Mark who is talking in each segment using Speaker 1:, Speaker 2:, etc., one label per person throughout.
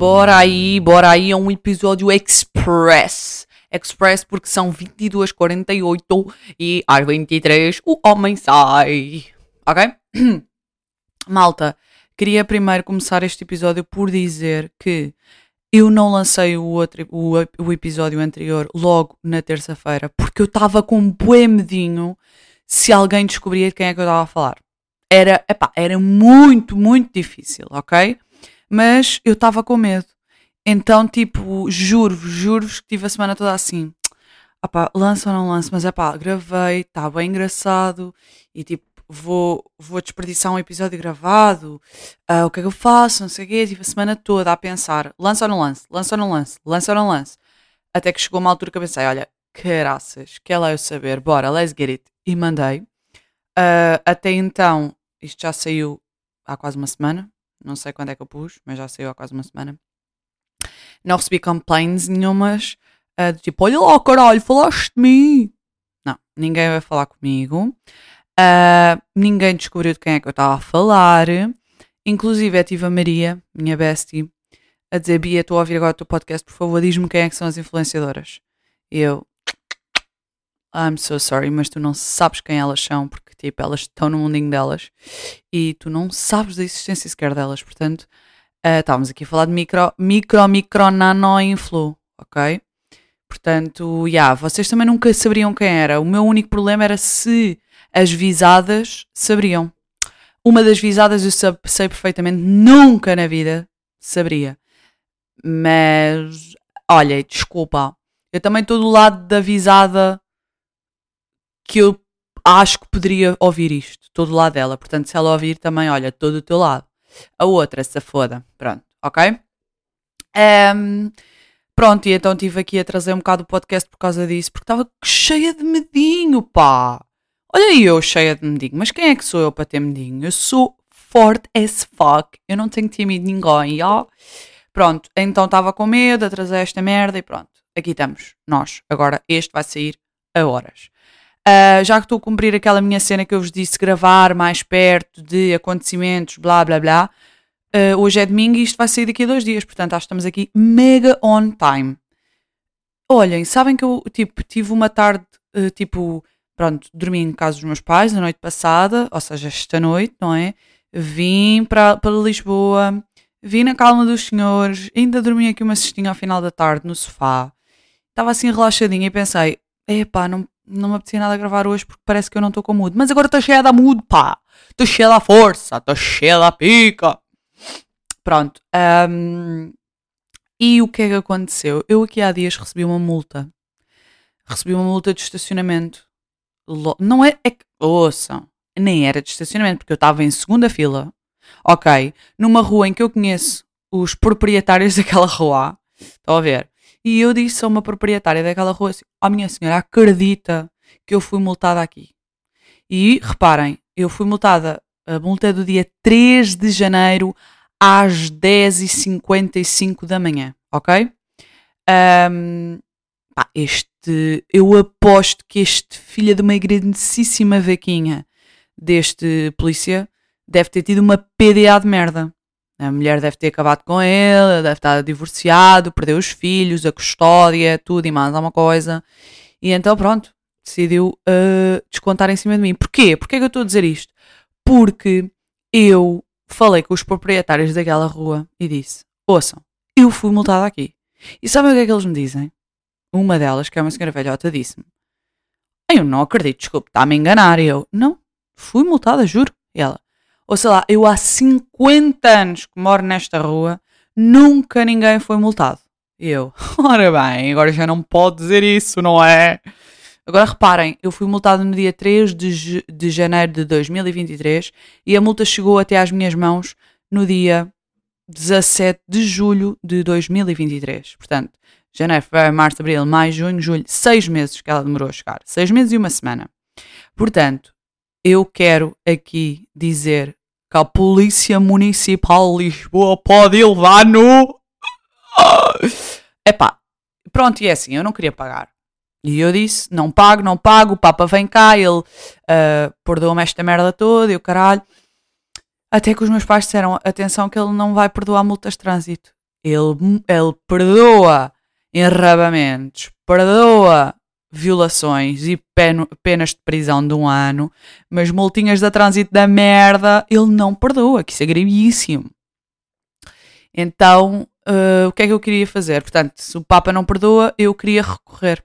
Speaker 1: Bora aí, bora aí, é um episódio express. Express porque são 22h48 e às 23 o homem sai. Ok? Malta, queria primeiro começar este episódio por dizer que eu não lancei o, outro, o, o episódio anterior logo na terça-feira porque eu estava com um bué medinho se alguém descobria de quem é que eu estava a falar. Era, epá, era muito, muito difícil, ok? Mas eu estava com medo. Então, tipo, juro-vos, juro-vos que tive a semana toda assim. Lança ou não lança, mas é pá, gravei, está bem engraçado e tipo, vou, vou desperdiçar um episódio gravado, uh, o que é que eu faço, não sei o quê, tive a semana toda a pensar, lança ou não lance, lança ou não lance, lança ou não lance. Até que chegou uma altura que eu pensei, olha, caraças, quer lá eu saber, bora, let's get it. E mandei. Uh, até então, isto já saiu há quase uma semana, não sei quando é que eu pus, mas já saiu há quase uma semana. Não recebi complaints nenhumas, uh, de tipo, olha lá, caralho, falaste de mim. Não, ninguém vai falar comigo. Uh, ninguém descobriu de quem é que eu estava a falar. Inclusive, eu tive a Maria, minha bestie, a dizer: Bia, estou a ouvir agora o teu podcast, por favor, diz-me quem é que são as influenciadoras. Eu, I'm so sorry, mas tu não sabes quem elas são, porque tipo, elas estão no mundinho delas e tu não sabes da existência sequer delas. Portanto, uh, estávamos aqui a falar de micro, micro, micro, nano influ, ok? Portanto, já, yeah, vocês também nunca saberiam quem era. O meu único problema era se as visadas saberiam. Uma das visadas eu sei perfeitamente, nunca na vida saberia. Mas, olha, desculpa. Eu também estou do lado da visada que eu acho que poderia ouvir isto. Estou do lado dela. Portanto, se ela ouvir também, olha, estou do teu lado. A outra, se foda. Pronto, ok? Um, pronto, e então estive aqui a trazer um bocado o podcast por causa disso, porque estava cheia de medinho, pá. Olha aí eu cheia de medinho, mas quem é que sou eu para ter medinho? Eu sou forte as fuck, eu não tenho medo de ninguém, ó. Pronto, então estava com medo de trazer esta merda e pronto, aqui estamos, nós. Agora este vai sair a horas. Uh, já que estou a cumprir aquela minha cena que eu vos disse, gravar mais perto de acontecimentos, blá blá blá, uh, hoje é domingo e isto vai sair daqui a dois dias, portanto acho que estamos aqui mega on time. Olhem, sabem que eu tipo, tive uma tarde, uh, tipo, pronto, dormi em casa dos meus pais a noite passada, ou seja, esta noite, não é? Vim para Lisboa, vim na calma dos senhores, ainda dormi aqui uma cestinha ao final da tarde no sofá. Estava assim relaxadinha e pensei, epá, não, não me apetecia nada gravar hoje porque parece que eu não estou com mood. Mas agora estou cheia da mood, pá! Estou cheia da força, estou cheia da pica! Pronto. Um, e o que é que aconteceu? Eu aqui há dias recebi uma multa. Recebi uma multa de estacionamento não é, é que, ouçam, nem era de estacionamento, porque eu estava em segunda fila, ok, numa rua em que eu conheço os proprietários daquela rua, estão a ver? E eu disse a uma proprietária daquela rua assim: Ó oh, minha senhora, acredita que eu fui multada aqui. E reparem, eu fui multada, a multa é do dia 3 de janeiro às 10h55 da manhã, ok? Um, pá, este. Eu aposto que este filho de uma grandíssima vaquinha deste polícia deve ter tido uma PDA de merda. A mulher deve ter acabado com ele, deve estar divorciado, perdeu os filhos, a custódia, tudo e mais alguma coisa. E então, pronto, decidiu uh, descontar em cima de mim. Porquê? Porquê é que eu estou a dizer isto? Porque eu falei com os proprietários daquela rua e disse: Ouçam, eu fui multada aqui. E sabem o que é que eles me dizem? uma delas, que é uma senhora velhota, disse-me: Eu não acredito, desculpe, está-me a enganar. E eu: Não, fui multada, juro. E ela: Ou sei lá, eu há 50 anos que moro nesta rua, nunca ninguém foi multado. E eu: Ora bem, agora já não pode dizer isso, não é? Agora reparem, eu fui multado no dia 3 de, de janeiro de 2023 e a multa chegou até às minhas mãos no dia 17 de julho de 2023. Portanto, janeiro, fevereiro, março, abril, maio, junho, julho, seis meses que ela demorou a chegar. Seis meses e uma semana. Portanto, eu quero aqui dizer que a Polícia Municipal de Lisboa pode levar no. Epá, pronto, e é assim, eu não queria pagar. E eu disse: não pago, não pago, o Papa vem cá, ele uh, perdoa-me esta merda toda, e o caralho. Até que os meus pais disseram: atenção, que ele não vai perdoar multas de trânsito. Ele, ele perdoa enrabamentos, perdoa violações e pen, penas de prisão de um ano, mas multinhas da trânsito da merda ele não perdoa, que isso é gravíssimo. Então, uh, o que é que eu queria fazer? Portanto, se o Papa não perdoa, eu queria recorrer.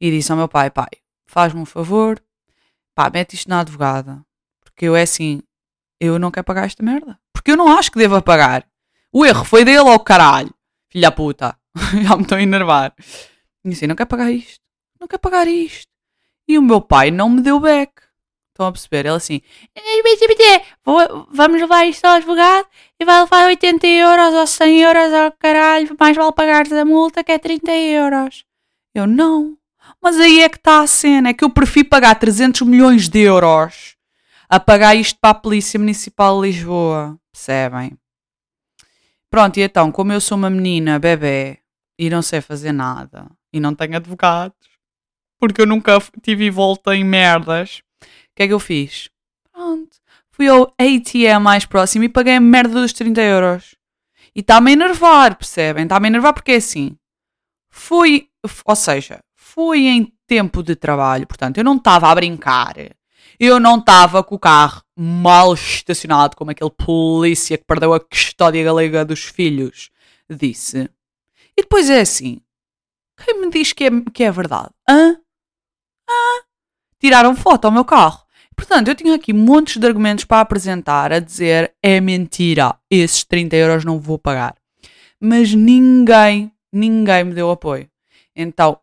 Speaker 1: E disse ao meu pai: pai, faz-me um favor, pá, mete isto na advogada. Porque eu é assim, eu não quero pagar esta merda. Porque eu não acho que deva pagar. O erro foi dele ao caralho. Filha puta. Já me estou a enervar. E assim, não quero pagar isto. Não quero pagar isto. E o meu pai não me deu back. Estão a perceber? Ele assim, vamos levar isto ao advogado e vai levar 80 euros ou 100 euros ao caralho, mais vale pagar a multa que é 30 euros. Eu não. Mas aí é que está a cena, é que eu prefiro pagar 300 milhões de euros a pagar isto para a Polícia Municipal de Lisboa. Percebem? Pronto, e então, como eu sou uma menina, bebê, e não sei fazer nada, e não tenho advogados, porque eu nunca tive volta em merdas, o que é que eu fiz? Pronto, fui ao ATM mais próximo e paguei a merda dos 30 euros. E está-me a enervar, percebem? Está-me a enervar porque é assim. Fui, ou seja, fui em tempo de trabalho, portanto, eu não estava a brincar eu não estava com o carro mal estacionado, como aquele polícia que perdeu a custódia galega dos filhos disse. E depois é assim: quem me diz que é, que é verdade? Hã? Hã? Tiraram foto ao meu carro. Portanto, eu tinha aqui montes de argumentos para apresentar a dizer é mentira, esses 30 euros não vou pagar. Mas ninguém, ninguém me deu apoio. Então,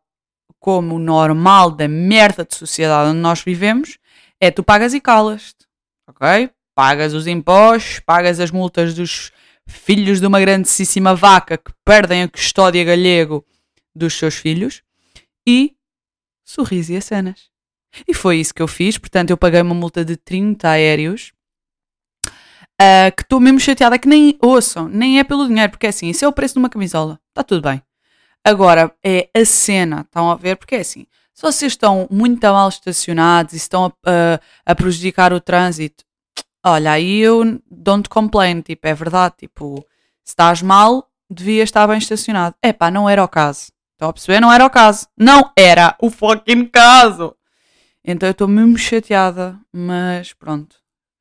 Speaker 1: como normal da merda de sociedade onde nós vivemos, é tu pagas e calas-te, ok? Pagas os impostos, pagas as multas dos filhos de uma grandíssima vaca que perdem a custódia galego dos seus filhos e sorriso e cenas. E foi isso que eu fiz, portanto eu paguei uma multa de 30 aéreos uh, que estou mesmo chateada, que nem ouçam, nem é pelo dinheiro, porque é assim, isso é o preço de uma camisola, está tudo bem. Agora é a cena, estão a ver? Porque é assim, se vocês estão muito mal estacionados e estão a, a, a prejudicar o trânsito, olha, aí eu don't complain, tipo, é verdade, tipo, se estás mal, devia estar bem estacionado. É pá, não era o caso. Estão a perceber? Não era o caso. Não era o fucking caso. Então eu estou mesmo chateada, mas pronto.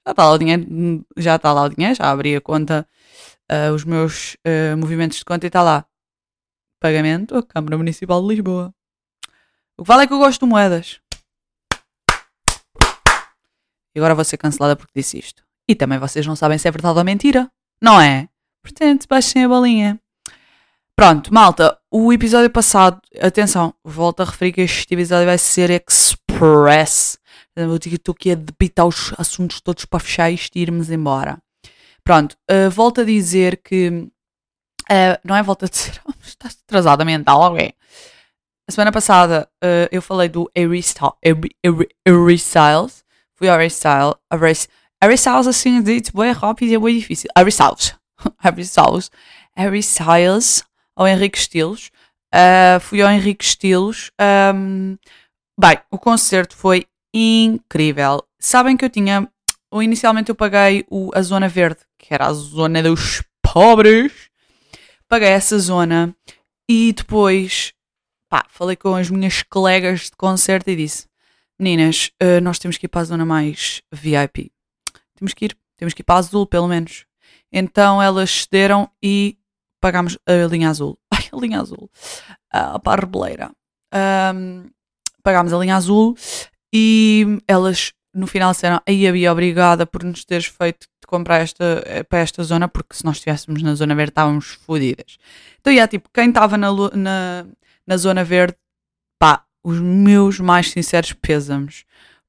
Speaker 1: Já está lá o dinheiro, já está lá o dinheiro, já abri a conta, uh, os meus uh, movimentos de conta e está lá. Pagamento à Câmara Municipal de Lisboa. O que vale é que eu gosto de moedas. E agora vou ser cancelada porque disse isto. E também vocês não sabem se é verdade ou mentira. Não é? Portanto, baixem a bolinha. Pronto, malta. O episódio passado, atenção, volto a referir que este episódio vai ser express. Eu estou aqui a debitar os assuntos todos para fechar isto e irmos embora. Pronto, uh, volto a dizer que. Uh, não é volta a dizer. Estás atrasada mental, alguém. A semana passada uh, eu falei do Harry Styles. Fui ao Harry Styles. Harry Styles assim dito bem rápido e é bem difícil. Harry Styles. Harry Styles. Harry Styles. Ao Henrique Estilos. Uh, fui ao Henrique Estilos. Um, bem, o concerto foi incrível. Sabem que eu tinha. Inicialmente eu paguei o, a zona verde, que era a zona dos pobres. Paguei essa zona e depois pá, falei com as minhas colegas de concerto e disse: Meninas, uh, nós temos que ir para a zona mais VIP. Temos que ir, temos que ir para a azul, pelo menos. Então elas cederam e pagámos a linha azul. Ai, a linha azul. Uh, para a rebeleira. Um, pagámos a linha azul e elas no final disseram: Aí havia obrigada por nos teres feito de comprar esta, eh, para esta zona, porque se nós estivéssemos na zona verde estávamos fodidas. Então, yeah, tipo, quem estava na, na, na zona verde, pá, os meus mais sinceros pêsames.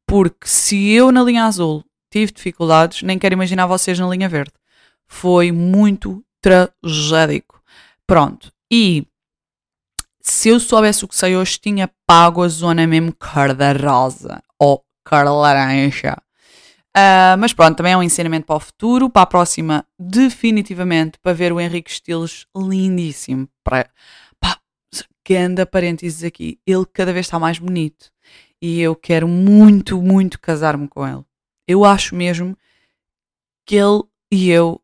Speaker 1: Porque se eu na linha azul tive dificuldades, nem quero imaginar vocês na linha verde. Foi muito tragédico. Pronto. E se eu soubesse o que sei hoje, tinha pago a zona mesmo cor da rosa ou cor laranja. Uh, mas pronto, também é um ensinamento para o futuro. Para a próxima, definitivamente, para ver o Henrique Estilos lindíssimo. Para, ganda parênteses aqui, ele cada vez está mais bonito e eu quero muito, muito casar-me com ele. Eu acho mesmo que ele e eu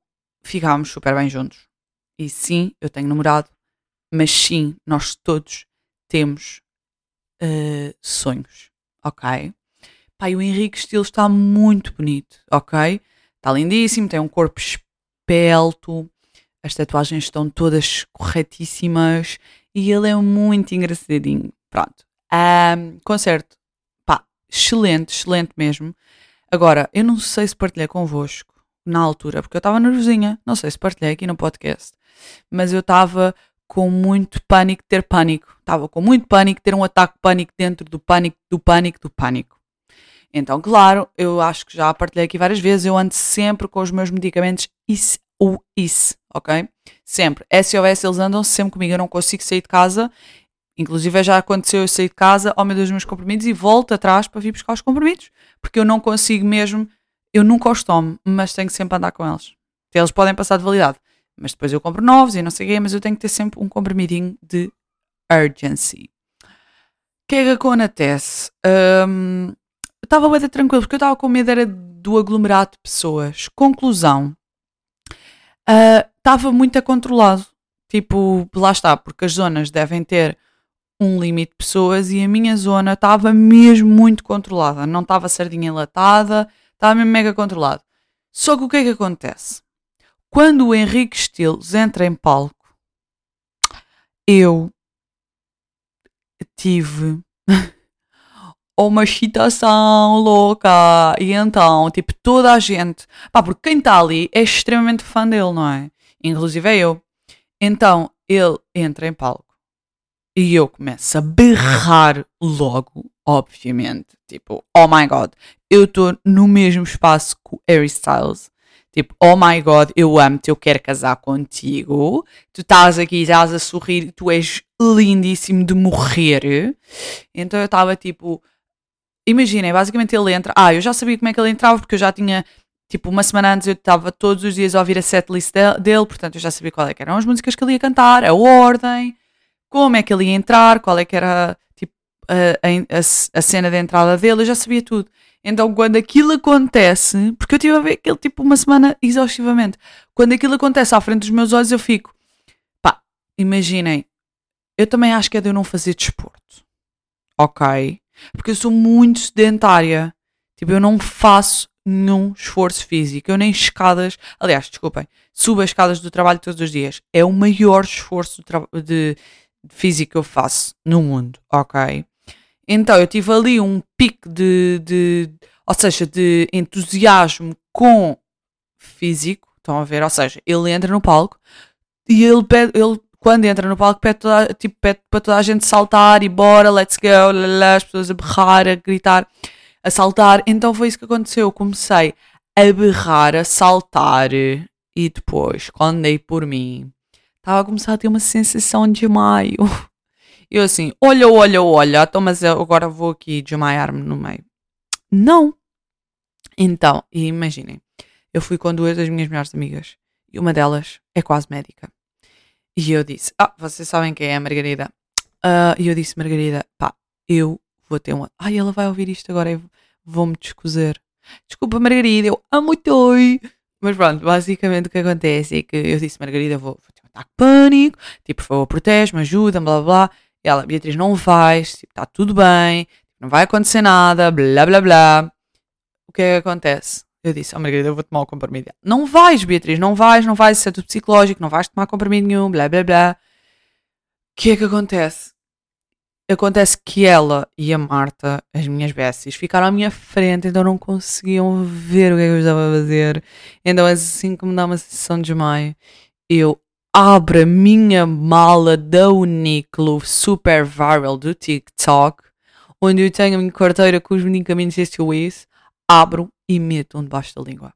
Speaker 1: ficámos super bem juntos. E sim, eu tenho namorado, mas sim, nós todos temos uh, sonhos, ok? Pai, o Henrique Estilo está muito bonito, ok? Está lindíssimo, tem um corpo espelto, as tatuagens estão todas corretíssimas e ele é muito engraçadinho. Pronto. Um, concerto, pá, excelente, excelente mesmo. Agora, eu não sei se partilhei convosco na altura, porque eu estava nervosinha, não sei se partilhei aqui no podcast, mas eu estava com muito pânico ter pânico. Estava com muito pânico ter um ataque de pânico dentro do pânico, do pânico, do pânico. Então, claro, eu acho que já partilhei aqui várias vezes, eu ando sempre com os meus medicamentos IS ou IS, ok? Sempre. SOS, eles andam sempre comigo, eu não consigo sair de casa. Inclusive já aconteceu eu sair de casa, ao meio dos meus comprimidos e volto atrás para vir buscar os comprimidos. Porque eu não consigo mesmo, eu nunca os tomo, mas tenho que sempre andar com eles. Eles podem passar de validade mas depois eu compro novos e não sei o quê, mas eu tenho que ter sempre um comprimidinho de urgency. O que é que acontece? Um, eu estava bem tranquilo, porque eu estava com medo era do aglomerado de pessoas. Conclusão, uh, estava muito controlado. Tipo, lá está, porque as zonas devem ter um limite de pessoas e a minha zona estava mesmo muito controlada. Não estava sardinha enlatada, estava mesmo mega controlado. Só que o que é que acontece? Quando o Henrique Stiles entra em palco, eu tive uma excitação louca. E então, tipo, toda a gente. Pá, porque quem está ali é extremamente fã dele, não é? Inclusive é eu. Então, ele entra em palco e eu começo a berrar logo, obviamente. Tipo, oh my god, eu estou no mesmo espaço que o Harry Styles. Tipo, oh my god, eu amo-te, eu quero casar contigo. Tu estás aqui, estás a sorrir, tu és lindíssimo de morrer. Então eu estava tipo. Imaginem, basicamente ele entra. Ah, eu já sabia como é que ele entrava, porque eu já tinha. Tipo, uma semana antes eu estava todos os dias a ouvir a setlist dele, portanto eu já sabia qual é que eram as músicas que ele ia cantar, a ordem, como é que ele ia entrar, qual é que era a, a, a cena de entrada dele, eu já sabia tudo. Então, quando aquilo acontece, porque eu estive a ver aquele tipo uma semana exaustivamente, quando aquilo acontece à frente dos meus olhos, eu fico, pá, imaginem, eu também acho que é de eu não fazer desporto, ok? Porque eu sou muito sedentária, tipo, eu não faço nenhum esforço físico, eu nem escadas, aliás, desculpem, subo as escadas do trabalho todos os dias, é o maior esforço de, de, de físico que eu faço no mundo, ok? Então eu tive ali um pico de, de ou seja, de entusiasmo com físico, estão a ver? Ou seja, ele entra no palco e ele pede, ele quando entra no palco pede, toda, tipo, pede para toda a gente saltar e bora, let's go, lalala, as pessoas a berrar, a gritar, a saltar. Então foi isso que aconteceu. Eu comecei a berrar, a saltar e depois, quando dei por mim, estava a começar a ter uma sensação de maio. Eu assim, olha, olha, olha, então mas eu agora vou aqui desmaiar-me no meio. Não. Então, imaginem, eu fui com duas das minhas melhores amigas e uma delas é quase médica. E eu disse, ah, vocês sabem quem é a Margarida? Uh, e eu disse, Margarida, pá, eu vou ter uma... Ai, ela vai ouvir isto agora e vou-me descozer. Desculpa, Margarida, eu amo-te. Mas pronto, basicamente o que acontece é que eu disse, Margarida, vou, vou ter um ataque de pânico, tipo, por favor, protege-me, ajuda-me, blá blá blá. Ela, Beatriz, não vais, está tipo, tudo bem, não vai acontecer nada, blá blá blá. O que é que acontece? Eu disse, oh Margarida, eu vou tomar o comprimido. Não vais, Beatriz, não vais, não vais, isso é tudo psicológico, não vais tomar comprimido nenhum, blá blá blá. O que é que acontece? Acontece que ela e a Marta, as minhas besties, ficaram à minha frente, então não conseguiam ver o que é que eu estava a fazer. Então, assim me dá uma sensação de desmaio, eu abro a minha mala da Uniqlo super viral do TikTok, onde eu tenho a minha carteira com os medicamentos SOS, abro e meto debaixo da língua.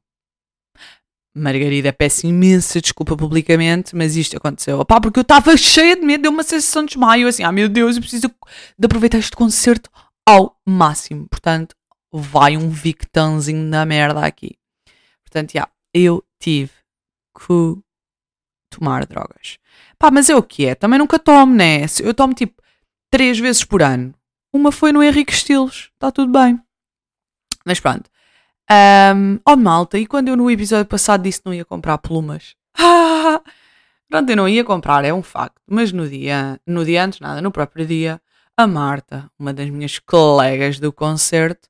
Speaker 1: Margarida, peço imensa desculpa publicamente, mas isto aconteceu. Pá, porque eu estava cheia de medo, deu uma sensação de desmaio, assim, ah meu Deus, eu preciso de aproveitar este concerto ao máximo. Portanto, vai um victãozinho da merda aqui. Portanto, já, yeah, eu tive que tomar drogas. Pá, mas é o que é? Também nunca tomo, né? Eu tomo tipo três vezes por ano. Uma foi no Henrique Estilos, está tudo bem. Mas pronto. Um, oh malta, e quando eu no episódio passado disse que não ia comprar plumas? Pronto, eu não ia comprar, é um facto. Mas no dia, no dia antes, nada, no próprio dia, a Marta, uma das minhas colegas do concerto,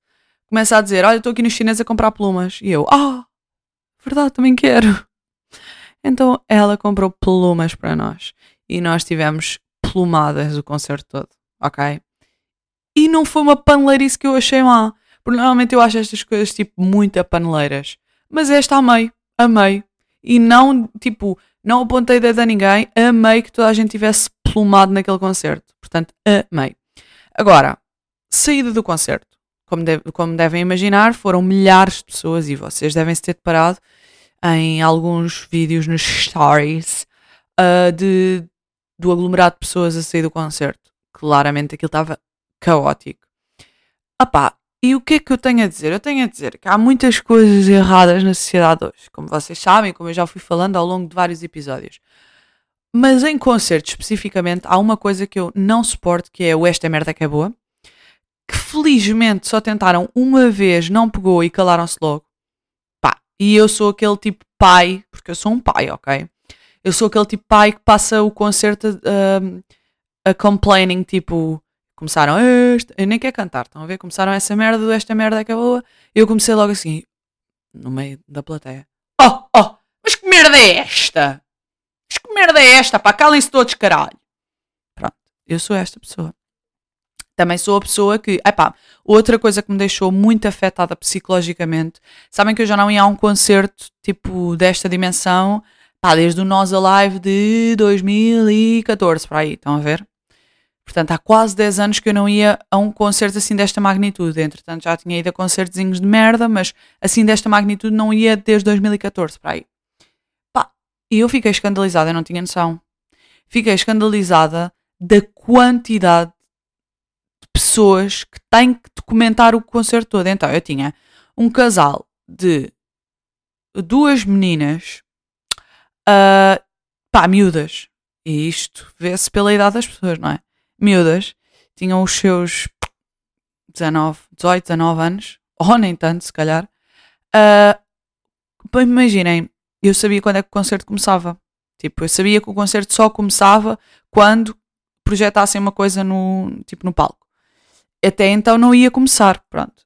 Speaker 1: começa a dizer: Olha, estou aqui no chinês a comprar plumas. E eu, ah, verdade, também quero. Então ela comprou plumas para nós. E nós tivemos plumadas o concerto todo, ok? E não foi uma paneleirice que eu achei má. Porque normalmente eu acho estas coisas tipo muito paneleiras. Mas esta amei, amei. E não, tipo, não apontei dedo a ninguém, amei que toda a gente tivesse plumado naquele concerto. Portanto, amei. Agora, saída do concerto. Como, deve, como devem imaginar, foram milhares de pessoas e vocês devem se ter deparado em alguns vídeos nos stories uh, de, do aglomerado de pessoas a sair do concerto. Claramente aquilo estava caótico. Apá, e o que é que eu tenho a dizer? Eu tenho a dizer que há muitas coisas erradas na sociedade hoje, como vocês sabem, como eu já fui falando ao longo de vários episódios. Mas em concertos especificamente, há uma coisa que eu não suporto, que é o Esta Merda que é boa, que felizmente só tentaram uma vez, não pegou e calaram-se logo. E eu sou aquele tipo pai, porque eu sou um pai, ok? Eu sou aquele tipo pai que passa o concerto a, a complaining, tipo, Começaram, eu nem quero cantar, estão a ver? Começaram essa merda esta merda boa. Eu comecei logo assim, no meio da plateia. Oh, oh, mas que merda é esta? Mas que merda é esta? Pá, calem-se todos, caralho. Pronto, eu sou esta pessoa. Também sou a pessoa que, epá, outra coisa que me deixou muito afetada psicologicamente, sabem que eu já não ia a um concerto tipo desta dimensão, pá, desde o Nós Alive de 2014 para aí, estão a ver? Portanto, há quase 10 anos que eu não ia a um concerto assim desta magnitude. Entretanto, já tinha ido a concertozinhos de merda, mas assim desta magnitude não ia desde 2014 para aí. Pá, e eu fiquei escandalizada, eu não tinha noção. Fiquei escandalizada da quantidade de pessoas que têm que documentar o concerto todo. Então, eu tinha um casal de duas meninas, uh, pá, miúdas. E isto vê-se pela idade das pessoas, não é? miúdas, tinham os seus 19, 18, 19 anos, ou nem tanto, se calhar. Uh, imaginem, eu sabia quando é que o concerto começava. Tipo, eu sabia que o concerto só começava quando projetassem uma coisa no, tipo, no palco. Até então não ia começar, pronto.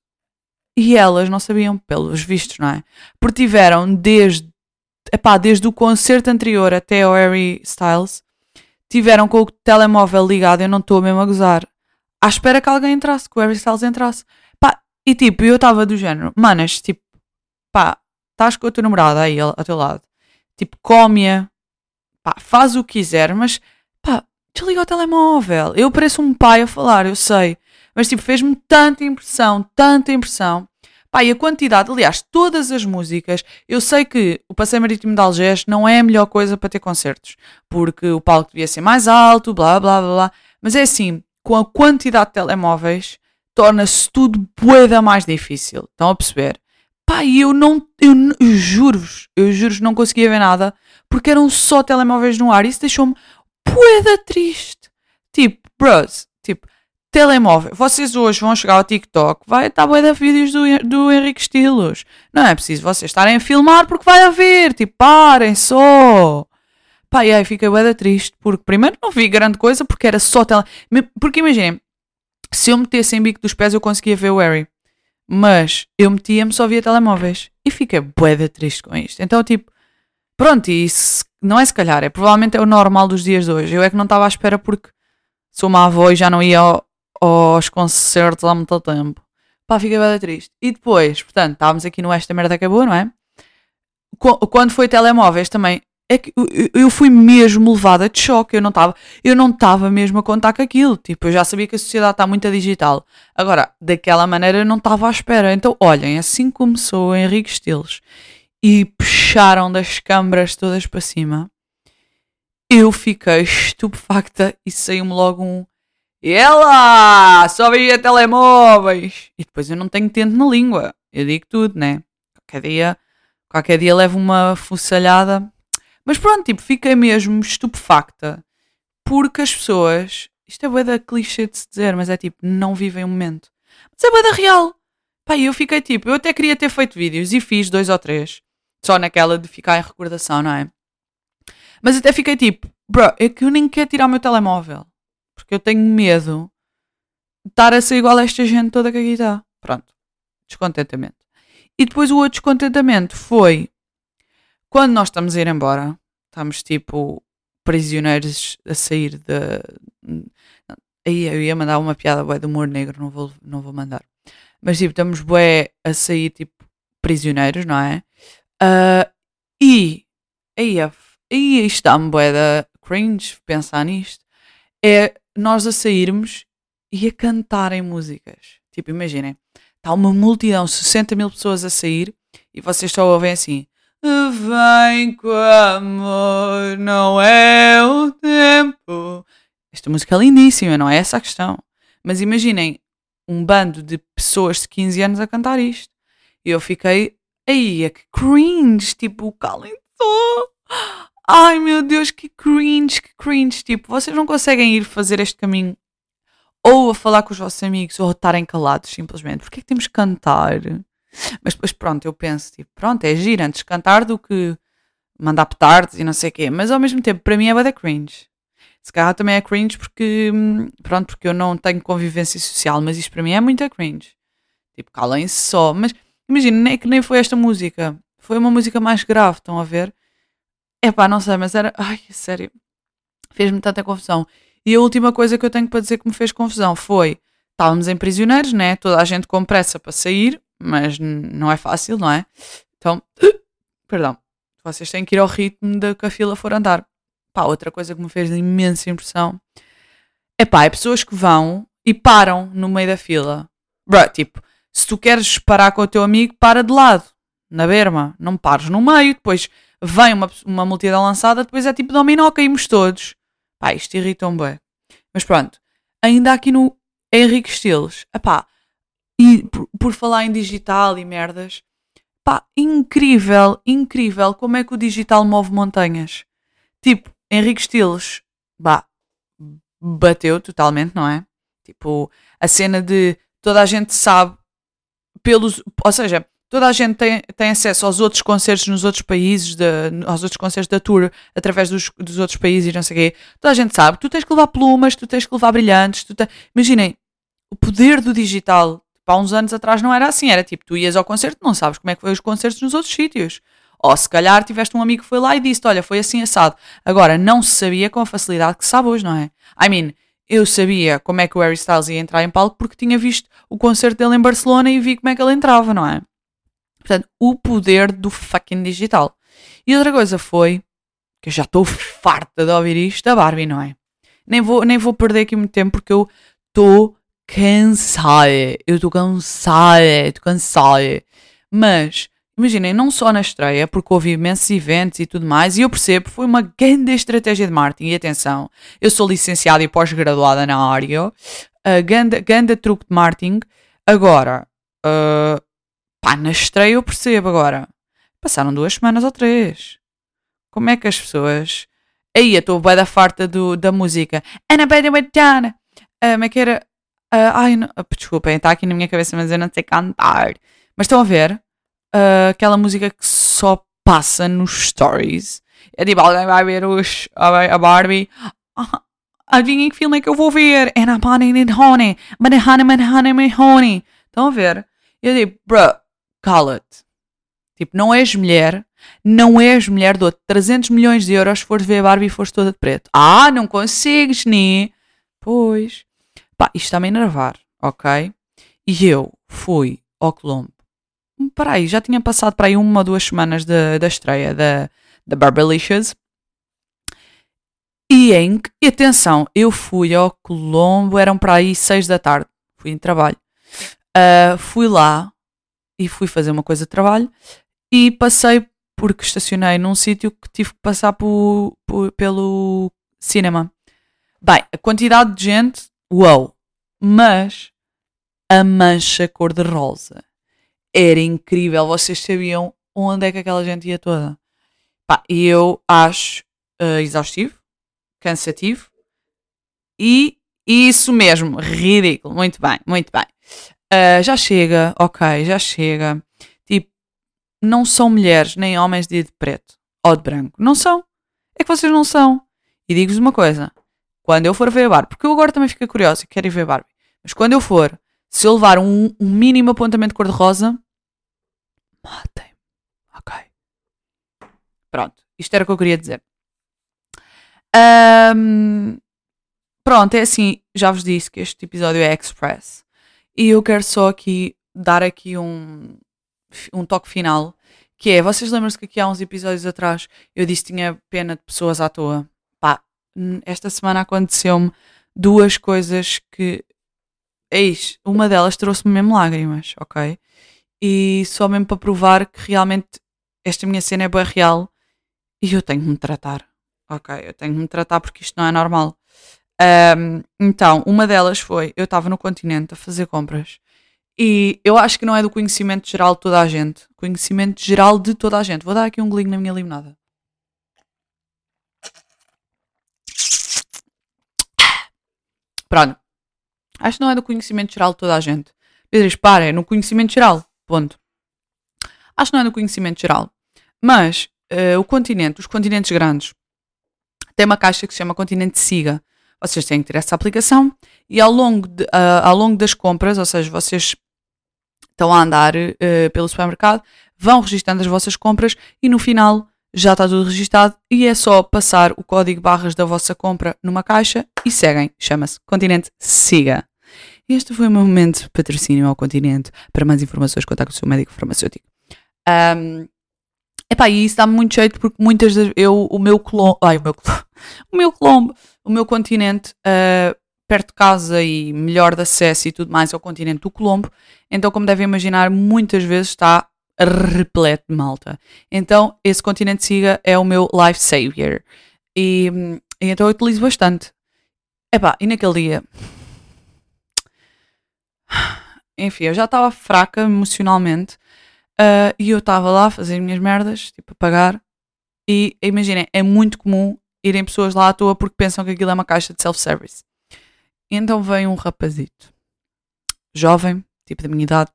Speaker 1: E elas não sabiam, pelos vistos, não é? Porque tiveram desde, epá, desde o concerto anterior até o Harry Styles, tiveram com o telemóvel ligado, eu não estou mesmo a gozar, à espera que alguém entrasse, que o Harry Styles entrasse. Pá, e tipo, eu estava do género, manas, tipo, pá, estás com a tua namorada aí ao teu lado, tipo, come-a, pá, faz o que quiser, mas pá, desliga o telemóvel. Eu pareço um pai a falar, eu sei, mas tipo, fez-me tanta impressão, tanta impressão. Pá, e a quantidade, aliás, todas as músicas, eu sei que o Passeio Marítimo de Algés não é a melhor coisa para ter concertos, porque o palco devia ser mais alto, blá blá blá blá, mas é assim, com a quantidade de telemóveis, torna-se tudo boeda mais difícil. Estão a perceber? Pá, eu não, eu, juro-vos, eu juro-vos, não conseguia ver nada, porque eram só telemóveis no ar, e isso deixou-me boeda triste. Tipo, bros, telemóvel. Vocês hoje vão chegar ao TikTok, vai estar bué de vídeos do, do Henrique Estilos. Não é preciso vocês estarem a filmar porque vai haver. Tipo, parem só. Pá, e aí fica bué triste porque primeiro não vi grande coisa porque era só tele... Porque imaginem, se eu metesse em bico dos pés eu conseguia ver o Harry. Mas eu metia-me só via telemóveis. E fiquei bué triste com isto. Então, tipo, pronto, e não é se calhar, é provavelmente é o normal dos dias de hoje. Eu é que não estava à espera porque sou uma avó e já não ia ao, aos concertos há muito tempo. Pá, fiquei bem triste. E depois, portanto, estávamos aqui no Esta Merda Acabou, não é? Quando foi telemóveis também, é que eu fui mesmo levada de choque. Eu não estava, eu não estava mesmo a contar com aquilo. Tipo, eu já sabia que a sociedade está muito digital. Agora, daquela maneira eu não estava à espera. Então, olhem, assim começou o Henrique Estilos e puxaram das câmaras todas para cima. Eu fiquei estupefacta e saiu-me logo um e ela só via telemóveis. E depois eu não tenho tento na língua. Eu digo tudo, né? Qualquer dia, qualquer dia levo uma fuçalhada. Mas pronto, tipo, fiquei mesmo estupefacta. Porque as pessoas, isto é bué clichê de se dizer, mas é tipo, não vivem o momento. Mas é bué real. Pá, eu fiquei tipo, eu até queria ter feito vídeos e fiz dois ou três. Só naquela de ficar em recordação, não é? Mas até fiquei tipo, bro, é que eu nem quero tirar o meu telemóvel. Porque eu tenho medo de estar a ser igual a esta gente toda que aqui está. Pronto. Descontentamento. E depois o outro descontentamento foi quando nós estamos a ir embora, estamos tipo prisioneiros a sair da. Aí eu ia mandar uma piada bué de humor negro, não vou, não vou mandar. Mas tipo, estamos bué a sair tipo prisioneiros, não é? Uh, e aí, aí está-me bué da cringe pensar nisto. É nós a sairmos e a cantarem músicas. Tipo, imaginem, está uma multidão, 60 mil pessoas a sair e vocês só ouvem assim. Vem com amor, não é o tempo. Esta música é lindíssima, não é essa a questão. Mas imaginem um bando de pessoas de 15 anos a cantar isto. E eu fiquei, aí, é que cringe, tipo, calem Ai meu Deus, que cringe, que cringe. Tipo, vocês não conseguem ir fazer este caminho ou a falar com os vossos amigos ou a estarem calados simplesmente. Porque é que temos que cantar? Mas depois, pronto, eu penso, tipo, pronto, é giro antes cantar do que mandar petardos e não sei o quê. Mas ao mesmo tempo, para mim é bada cringe. Se calhar também é cringe porque, hum, pronto, porque eu não tenho convivência social, mas isto para mim é muito cringe. Tipo, calem-se só. Mas imagina, nem que nem foi esta música. Foi uma música mais grave, estão a ver? É pá, não sei, mas era. Ai, sério. Fez-me tanta confusão. E a última coisa que eu tenho para dizer que me fez confusão foi: estávamos em prisioneiros, né? Toda a gente com pressa para sair, mas não é fácil, não é? Então, perdão, vocês têm que ir ao ritmo da que a fila for andar. Pá, outra coisa que me fez imensa impressão é pá, é pessoas que vão e param no meio da fila. Bro, tipo, se tu queres parar com o teu amigo, para de lado, na berma, não pares no meio, depois vem uma, uma multidão lançada, depois é tipo dominó, caímos todos. Pá, isto irrita-me bem. Mas pronto, ainda aqui no Henrique Estilos, pá, e por, por, falar em digital e merdas, pá, incrível, incrível como é que o digital move montanhas. Tipo, Henrique Estilos, bah, bateu totalmente, não é? Tipo, a cena de toda a gente sabe pelos, ou seja, toda a gente tem, tem acesso aos outros concertos nos outros países, de, aos outros concertos da tour, através dos, dos outros países e não sei o quê. Toda a gente sabe, tu tens que levar plumas, tu tens que levar brilhantes, te... imaginem, o poder do digital há uns anos atrás não era assim, era tipo, tu ias ao concerto, não sabes como é que foi os concertos nos outros sítios. Ou se calhar tiveste um amigo que foi lá e disse olha, foi assim assado. Agora, não se sabia com a facilidade que sabe hoje, não é? I mean, eu sabia como é que o Harry Styles ia entrar em palco porque tinha visto o concerto dele em Barcelona e vi como é que ele entrava, não é? Portanto, o poder do fucking digital. E outra coisa foi, que eu já estou farta de ouvir isto, da Barbie, não é? Nem vou, nem vou perder aqui muito tempo porque eu estou cansada. Eu estou cansada, estou cansada. Mas, imaginem, não só na estreia, porque houve imensos eventos e tudo mais, e eu percebo, foi uma grande estratégia de marketing. E atenção, eu sou licenciada e pós-graduada na área, uh, ganda, ganda truque de marketing. Agora, uh, pá, na estreia eu percebo agora. Passaram duas semanas ou três. Como é que as pessoas. Aí, eu estou bem da farta do, da música. I better went down. Como é que era? Uh, ai, não, desculpem, está aqui na minha cabeça, mas eu não sei cantar. Mas estão a ver uh, aquela música que só passa nos stories. É tipo, alguém vai ver os, a Barbie. Ah, adivinhem que filme é que eu vou ver? And I'm honey and honey. But honey. Estão a ver? Eu digo, bro, cala-te. Tipo, não és mulher, não és mulher, dou 300 milhões de euros se fores ver a Barbie e fores toda de preto. Ah, não consegues, né? Pois. Pá, isto está-me a enervar, ok? E eu fui ao Colombo. Para aí, já tinha passado para aí uma ou duas semanas da, estreia da, da Barbalicious. E em atenção, eu fui ao Colombo, eram para aí seis da tarde, fui em trabalho. Uh, fui lá e fui fazer uma coisa de trabalho e passei porque estacionei num sítio que tive que passar por, por, pelo cinema. Bem, a quantidade de gente uau! Mas a mancha cor-de-rosa era incrível. Vocês sabiam onde é que aquela gente ia toda? Pá, e eu acho uh, exaustivo, cansativo e isso mesmo, ridículo. Muito bem, muito bem. Uh, já chega, ok, já chega. Tipo, não são mulheres nem homens de, de preto ou de branco. Não são. É que vocês não são. E digo-vos uma coisa: quando eu for ver a Barbie, porque eu agora também fico curioso e quero ir ver a Barbie, mas quando eu for, se eu levar um, um mínimo apontamento cor-de-rosa, matem. Ok. Pronto, isto era o que eu queria dizer. Um, pronto, é assim, já vos disse que este episódio é Express. E eu quero só aqui dar aqui um, um toque final, que é, vocês lembram-se que aqui há uns episódios atrás eu disse que tinha pena de pessoas à toa. Pá, esta semana aconteceu-me duas coisas que, eis, uma delas trouxe-me mesmo lágrimas, ok? E só mesmo para provar que realmente esta minha cena é boa real e eu tenho que me tratar, ok? Eu tenho que me tratar porque isto não é normal. Um, então, uma delas foi: eu estava no continente a fazer compras e eu acho que não é do conhecimento geral de toda a gente, conhecimento geral de toda a gente. Vou dar aqui um golinho na minha limonada. Pronto. Acho que não é do conhecimento geral de toda a gente. Pedro, para, é no conhecimento geral. Ponto. Acho que não é do conhecimento geral. Mas uh, o continente, os continentes grandes, tem uma caixa que se chama Continente Siga vocês têm que ter essa aplicação e ao longo, de, uh, ao longo das compras, ou seja, vocês estão a andar uh, pelo supermercado, vão registando as vossas compras e no final já está tudo registado e é só passar o código barras da vossa compra numa caixa e seguem. Chama-se Continente Siga. Este foi o meu momento de patrocínio ao Continente. Para mais informações, contacte o seu médico farmacêutico. Um, epá, e isso dá-me muito jeito porque muitas das eu, o meu clone, ai, o meu o meu clone, o meu continente, uh, perto de casa e melhor de acesso e tudo mais, é o continente do Colombo. Então, como devem imaginar, muitas vezes está repleto de malta. Então, esse continente siga é o meu life savior. E, e então eu utilizo bastante. Epá, e naquele dia. Enfim, eu já estava fraca emocionalmente. Uh, e eu estava lá a fazer as minhas merdas, tipo, a pagar. E imaginem, é muito comum irem pessoas lá à toa porque pensam que aquilo é uma caixa de self-service. Então vem um rapazito, jovem, tipo da minha idade,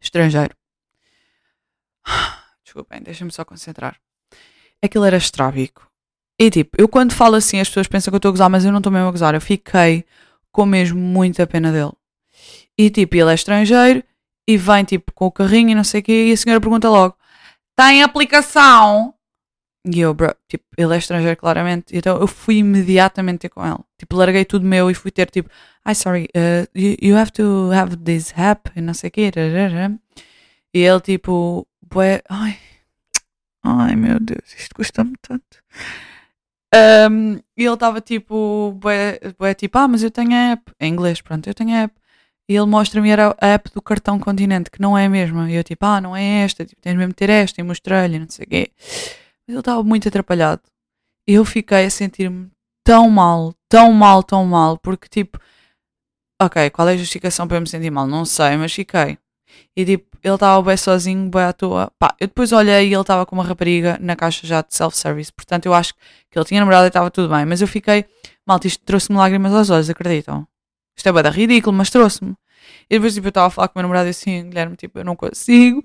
Speaker 1: estrangeiro. Desculpem, deixa-me só concentrar. Aquilo era estrábico. E tipo, eu quando falo assim, as pessoas pensam que eu estou a gozar, mas eu não estou mesmo a gozar. Eu fiquei com mesmo muita pena dele. E tipo, ele é estrangeiro e vem tipo com o carrinho e não sei o quê. E a senhora pergunta logo: tem aplicação? E eu, bro, tipo, ele é estrangeiro claramente. Então eu fui imediatamente ter com ele. Tipo, larguei tudo meu e fui ter tipo, ai, sorry, uh, you, you have to have this app e não sei o quê. E ele tipo, bué, ai, ai meu Deus, isto custa-me tanto. Um, e ele estava tipo, bué, bué, tipo, ah, mas eu tenho app. Em inglês, pronto, eu tenho app. E ele mostra-me a app do cartão Continente, que não é a mesma. E eu tipo, ah, não é esta, tipo, tens mesmo de ter esta. E mostrei-lhe, não sei o quê. Mas ele estava muito atrapalhado. E eu fiquei a sentir-me tão mal, tão mal, tão mal, porque tipo, ok, qual é a justificação para eu me sentir mal? Não sei, mas fiquei. E tipo, ele estava bem sozinho, bem à toa. Pá, eu depois olhei e ele estava com uma rapariga na caixa já de self-service. Portanto, eu acho que ele tinha namorado e estava tudo bem. Mas eu fiquei, mal, isto trouxe-me lágrimas aos olhos, acreditam? Isto é bada ridículo, mas trouxe-me. E depois, tipo, eu estava a falar com o meu namorado assim, Guilherme, tipo, eu não consigo,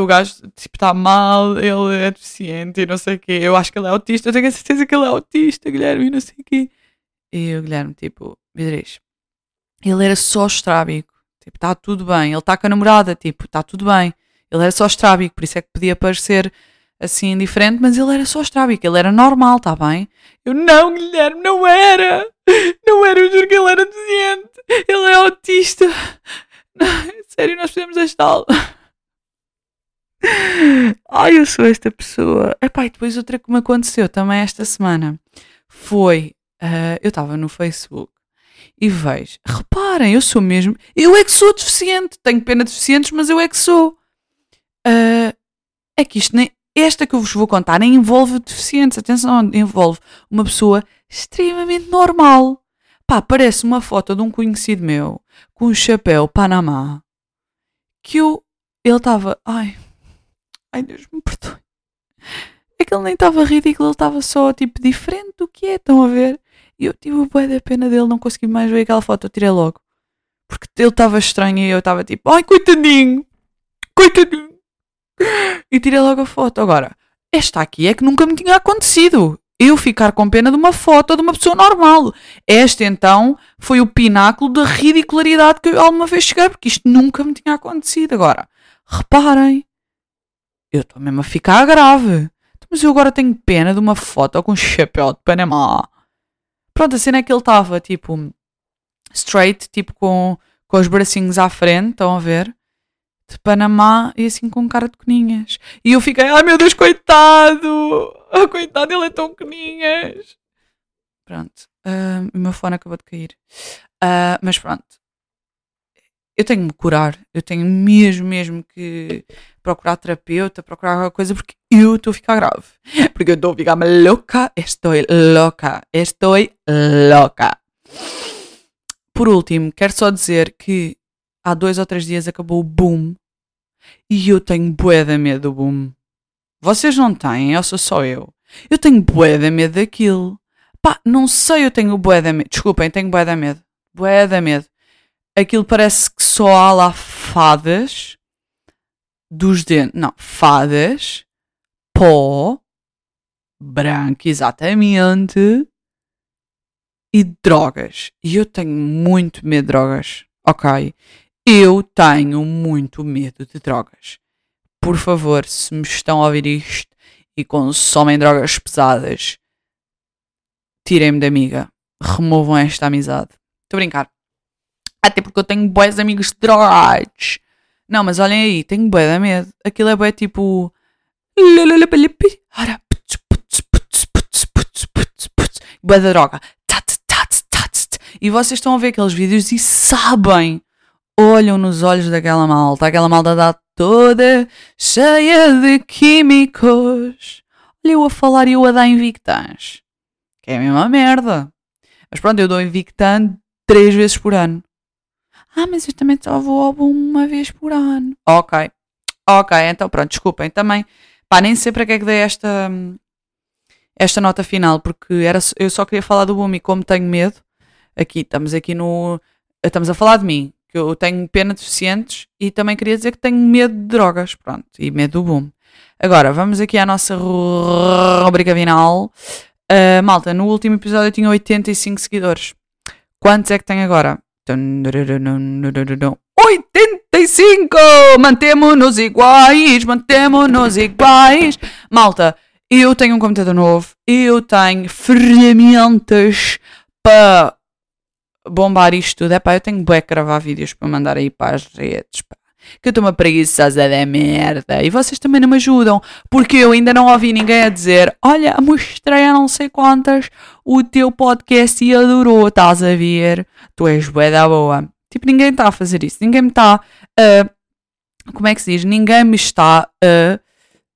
Speaker 1: o gajo, tipo, está mal, ele é deficiente e não sei o quê. Eu acho que ele é autista, eu tenho a certeza que ele é autista, Guilherme, e não sei o quê. E o Guilherme, tipo, Beatriz, ele era só estrábico, tipo, está tudo bem. Ele está com a namorada, tipo, está tudo bem. Ele era só estrábico, por isso é que podia parecer assim diferente, mas ele era só estrábico, ele era normal, está bem? Eu, não, Guilherme, não era! Não era, eu juro que ele era deficiente! Ele é autista! Sério, nós fizemos esta aula. Ai, eu sou esta pessoa. Epá, e depois outra que me aconteceu também esta semana foi. Uh, eu estava no Facebook e vejo. Reparem, eu sou mesmo. Eu é que sou deficiente. Tenho pena de deficientes, mas eu é que sou. Uh, é que isto nem. Esta que eu vos vou contar nem envolve deficientes. Atenção, envolve uma pessoa extremamente normal. Pá, parece uma foto de um conhecido meu com um chapéu Panamá que eu. Ele estava. Ai. Ai, Deus me perdoe. É que ele nem estava ridículo, ele estava só tipo diferente do que é, estão a ver? E eu tive o bué da pena dele, não consegui mais ver aquela foto, eu tirei logo. Porque ele estava estranho e eu estava tipo, ai coitadinho, coitadinho. E tirei logo a foto. Agora, esta aqui é que nunca me tinha acontecido. Eu ficar com pena de uma foto de uma pessoa normal. Este então foi o pináculo da ridicularidade que eu alguma vez cheguei, porque isto nunca me tinha acontecido. Agora, reparem, eu estou mesmo a ficar grave. Mas eu agora tenho pena de uma foto com um chapéu de Panamá. Pronto, a cena é que ele estava tipo straight, tipo com, com os bracinhos à frente, estão a ver? De Panamá e assim com cara de coninhas. E eu fiquei, ai meu Deus, coitado! Oh, coitado, ele é tão coninhas! Pronto, uh, o meu fone acabou de cair. Uh, mas pronto, eu tenho que me curar, eu tenho mesmo, mesmo que procurar terapeuta, procurar alguma coisa, porque eu estou a ficar grave. Porque eu estou a ficar louca, estou louca, estou louca. Por último, quero só dizer que há dois ou três dias acabou o boom e eu tenho bué de medo do boom. Vocês não têm, ou sou só eu? Eu tenho bué de medo daquilo. Pá, não sei, eu tenho bué de medo. Desculpem, tenho bué de medo. Bué de medo aquilo parece que só há lá fadas dos dentes. Não, fadas, pó, branco, exatamente, e drogas. E eu tenho muito medo de drogas, ok? Eu tenho muito medo de drogas. Por favor, se me estão a ouvir isto e consomem drogas pesadas, tirem-me da amiga. Removam esta amizade. Estou a brincar. Até porque eu tenho boas amigos de drogados. Não, mas olhem aí, tenho bué de medo. Aquilo é bué tipo... Bué da droga. E vocês estão a ver aqueles vídeos e sabem. Olham nos olhos daquela malta. Aquela malta dá toda cheia de químicos. Olha eu a falar e eu a dar Invictans. Que é a mesma merda. Mas pronto, eu dou Invictan três vezes por ano. Ah, mas eu também só vou ao boom uma vez por ano. Ok. Ok, então pronto, desculpem também. Pá, nem sei para que é que dei esta, esta nota final, porque era, eu só queria falar do boom e como tenho medo, aqui estamos aqui no. Estamos a falar de mim, que eu tenho pena de deficientes e também queria dizer que tenho medo de drogas, pronto, e medo do boom. Agora, vamos aqui à nossa rubrica final. Uh, malta, no último episódio eu tinha 85 seguidores. Quantos é que tenho agora? 85! Mantemo-nos iguais, mantemo-nos iguais. Malta, eu tenho um computador novo, eu tenho ferramentas para bombar isto tudo. É pá, eu tenho bué gravar vídeos para mandar aí para as redes, pá que eu estou uma preguiçosa da merda e vocês também não me ajudam porque eu ainda não ouvi ninguém a dizer olha, mostrei a não sei quantas o teu podcast e adorou, estás a ver? Tu és bué da boa. Tipo, ninguém está a fazer isso, ninguém me está a... como é que se diz? Ninguém me está a,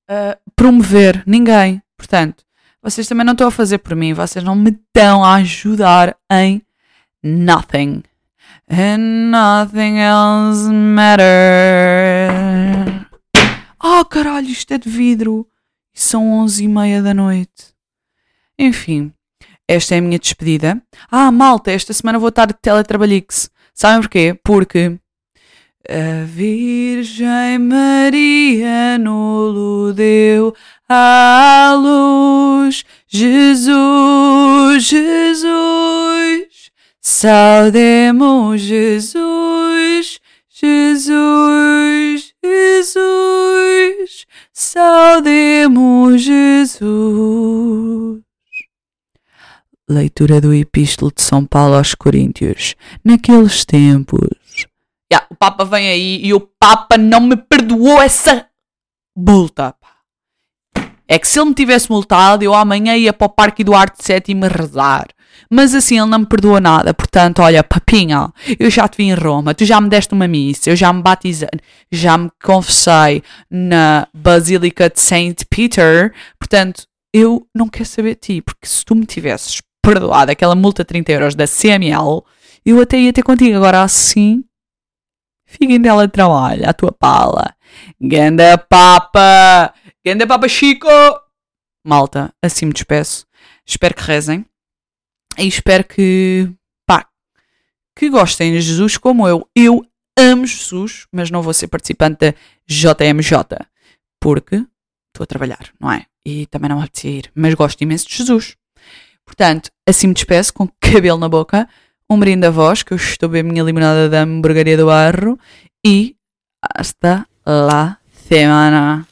Speaker 1: a promover, ninguém. Portanto, vocês também não estão a fazer por mim, vocês não me estão a ajudar em nothing and nothing else matters. Oh caralho, isto é de vidro. São onze e meia da noite. Enfim, esta é a minha despedida. Ah, malta, esta semana vou estar de teletrabalhix. Sabem porquê? Porque a Virgem Maria no deu à luz. Jesus, Jesus. Saudemos Jesus, Jesus, Jesus, saudemos Jesus. Leitura do Epístolo de São Paulo aos Coríntios. Naqueles tempos. Yeah, o Papa vem aí e o Papa não me perdoou essa multa. É que se ele me tivesse multado, eu amanhã ia para o Parque Eduardo VII rezar. Mas assim ele não me perdoa nada. Portanto, olha, papinha, eu já te vi em Roma, tu já me deste uma missa, eu já me batizei, já me confessei na Basílica de Saint Peter. Portanto, eu não quero saber de ti, porque se tu me tivesses perdoado aquela multa de 30 euros da CML, eu até ia ter contigo. Agora assim, fiquem dela de trabalho, a tua pala. Ganda papa! Ganda papa Chico! Malta, assim me despeço. Espero que rezem. E espero que, pá, que gostem de Jesus como eu. Eu amo Jesus, mas não vou ser participante da JMJ. Porque estou a trabalhar, não é? E também não me ir, mas gosto imenso de Jesus. Portanto, assim me despeço com cabelo na boca, um brinde a voz, que eu estou a beber minha limonada da hamburgueria do barro e hasta la semana.